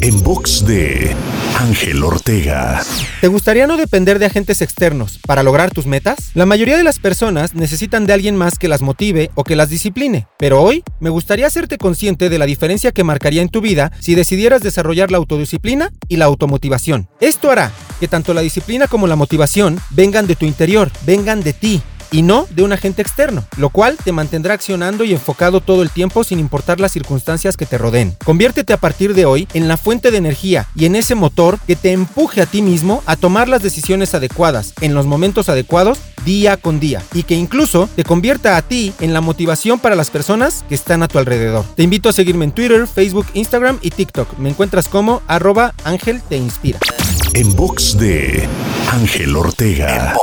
En box de Ángel Ortega. ¿Te gustaría no depender de agentes externos para lograr tus metas? La mayoría de las personas necesitan de alguien más que las motive o que las discipline, pero hoy me gustaría hacerte consciente de la diferencia que marcaría en tu vida si decidieras desarrollar la autodisciplina y la automotivación. Esto hará que tanto la disciplina como la motivación vengan de tu interior, vengan de ti y no de un agente externo, lo cual te mantendrá accionando y enfocado todo el tiempo sin importar las circunstancias que te rodeen. Conviértete a partir de hoy en la fuente de energía y en ese motor que te empuje a ti mismo a tomar las decisiones adecuadas en los momentos adecuados día con día y que incluso te convierta a ti en la motivación para las personas que están a tu alrededor. Te invito a seguirme en Twitter, Facebook, Instagram y TikTok. Me encuentras como arroba Ángel Te Inspira. En box de Ángel Ortega.